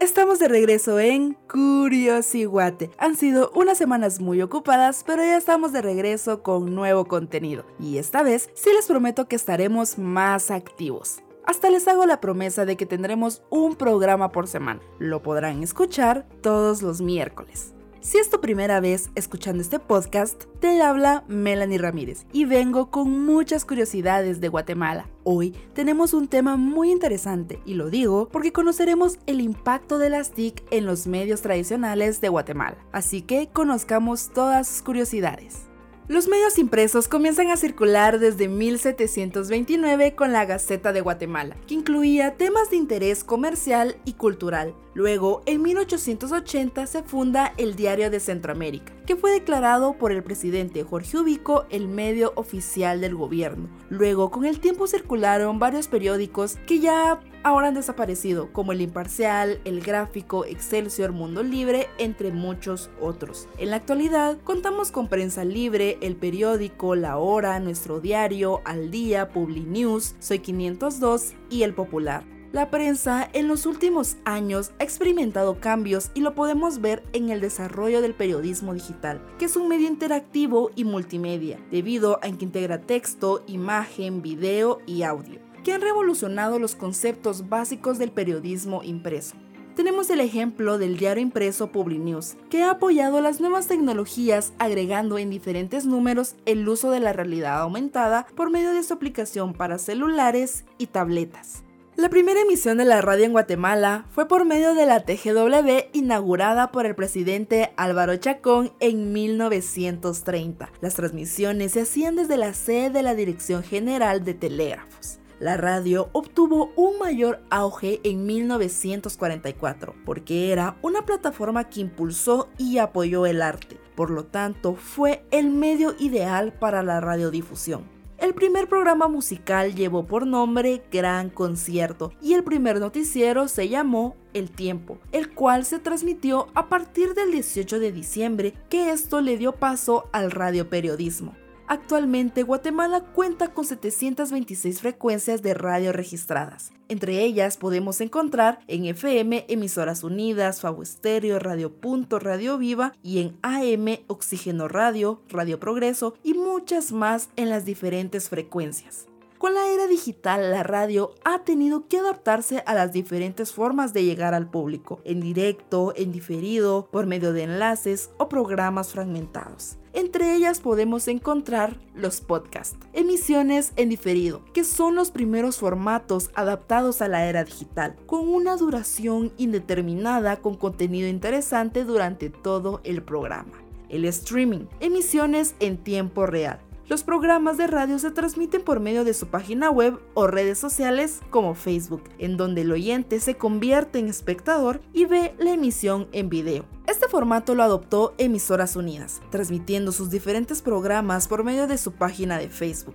Estamos de regreso en Curiosiguate. Han sido unas semanas muy ocupadas, pero ya estamos de regreso con nuevo contenido. Y esta vez sí les prometo que estaremos más activos. Hasta les hago la promesa de que tendremos un programa por semana. Lo podrán escuchar todos los miércoles. Si es tu primera vez escuchando este podcast, te habla Melanie Ramírez y vengo con muchas curiosidades de Guatemala. Hoy tenemos un tema muy interesante y lo digo porque conoceremos el impacto de las TIC en los medios tradicionales de Guatemala. Así que conozcamos todas sus curiosidades. Los medios impresos comienzan a circular desde 1729 con la Gaceta de Guatemala, que incluía temas de interés comercial y cultural. Luego, en 1880 se funda el Diario de Centroamérica, que fue declarado por el presidente Jorge Ubico el medio oficial del gobierno. Luego, con el tiempo circularon varios periódicos que ya ahora han desaparecido, como El Imparcial, El Gráfico, Excelsior, Mundo Libre, entre muchos otros. En la actualidad, contamos con Prensa Libre, El Periódico, La Hora, Nuestro Diario, Al Día, Publi News, Soy 502 y El Popular. La prensa en los últimos años ha experimentado cambios y lo podemos ver en el desarrollo del periodismo digital, que es un medio interactivo y multimedia, debido a que integra texto, imagen, video y audio, que han revolucionado los conceptos básicos del periodismo impreso. Tenemos el ejemplo del diario impreso PubliNews, que ha apoyado las nuevas tecnologías agregando en diferentes números el uso de la realidad aumentada por medio de su aplicación para celulares y tabletas. La primera emisión de la radio en Guatemala fue por medio de la TGW inaugurada por el presidente Álvaro Chacón en 1930. Las transmisiones se hacían desde la sede de la Dirección General de Telégrafos. La radio obtuvo un mayor auge en 1944 porque era una plataforma que impulsó y apoyó el arte. Por lo tanto, fue el medio ideal para la radiodifusión. El primer programa musical llevó por nombre Gran Concierto y el primer noticiero se llamó El Tiempo, el cual se transmitió a partir del 18 de diciembre, que esto le dio paso al radioperiodismo. Actualmente Guatemala cuenta con 726 frecuencias de radio registradas. Entre ellas podemos encontrar en FM Emisoras Unidas, Fabo Estéreo, Radio Punto, Radio Viva y en AM Oxígeno Radio, Radio Progreso y muchas más en las diferentes frecuencias. Con la era digital, la radio ha tenido que adaptarse a las diferentes formas de llegar al público, en directo, en diferido, por medio de enlaces o programas fragmentados. Entre ellas podemos encontrar los podcasts, emisiones en diferido, que son los primeros formatos adaptados a la era digital, con una duración indeterminada con contenido interesante durante todo el programa. El streaming, emisiones en tiempo real, los programas de radio se transmiten por medio de su página web o redes sociales como Facebook, en donde el oyente se convierte en espectador y ve la emisión en video. Este formato lo adoptó Emisoras Unidas, transmitiendo sus diferentes programas por medio de su página de Facebook.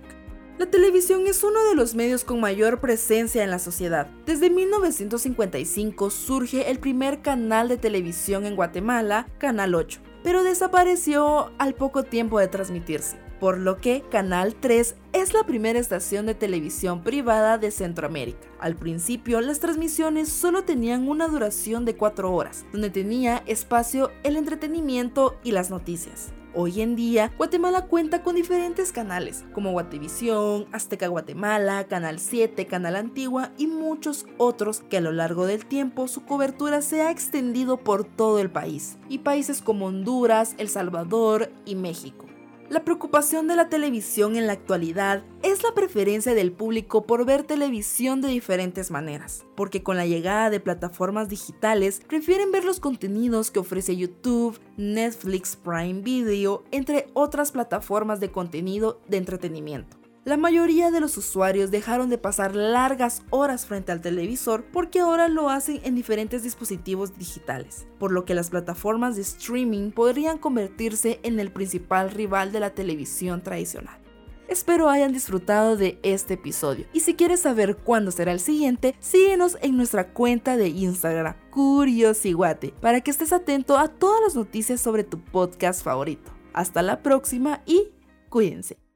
La televisión es uno de los medios con mayor presencia en la sociedad. Desde 1955 surge el primer canal de televisión en Guatemala, Canal 8, pero desapareció al poco tiempo de transmitirse por lo que Canal 3 es la primera estación de televisión privada de Centroamérica. Al principio, las transmisiones solo tenían una duración de 4 horas, donde tenía espacio el entretenimiento y las noticias. Hoy en día, Guatemala cuenta con diferentes canales, como Guatevisión, Azteca Guatemala, Canal 7, Canal Antigua y muchos otros que a lo largo del tiempo su cobertura se ha extendido por todo el país, y países como Honduras, El Salvador y México. La preocupación de la televisión en la actualidad es la preferencia del público por ver televisión de diferentes maneras, porque con la llegada de plataformas digitales prefieren ver los contenidos que ofrece YouTube, Netflix, Prime Video, entre otras plataformas de contenido de entretenimiento. La mayoría de los usuarios dejaron de pasar largas horas frente al televisor porque ahora lo hacen en diferentes dispositivos digitales, por lo que las plataformas de streaming podrían convertirse en el principal rival de la televisión tradicional. Espero hayan disfrutado de este episodio y si quieres saber cuándo será el siguiente, síguenos en nuestra cuenta de Instagram, Curiosiguate, para que estés atento a todas las noticias sobre tu podcast favorito. Hasta la próxima y cuídense.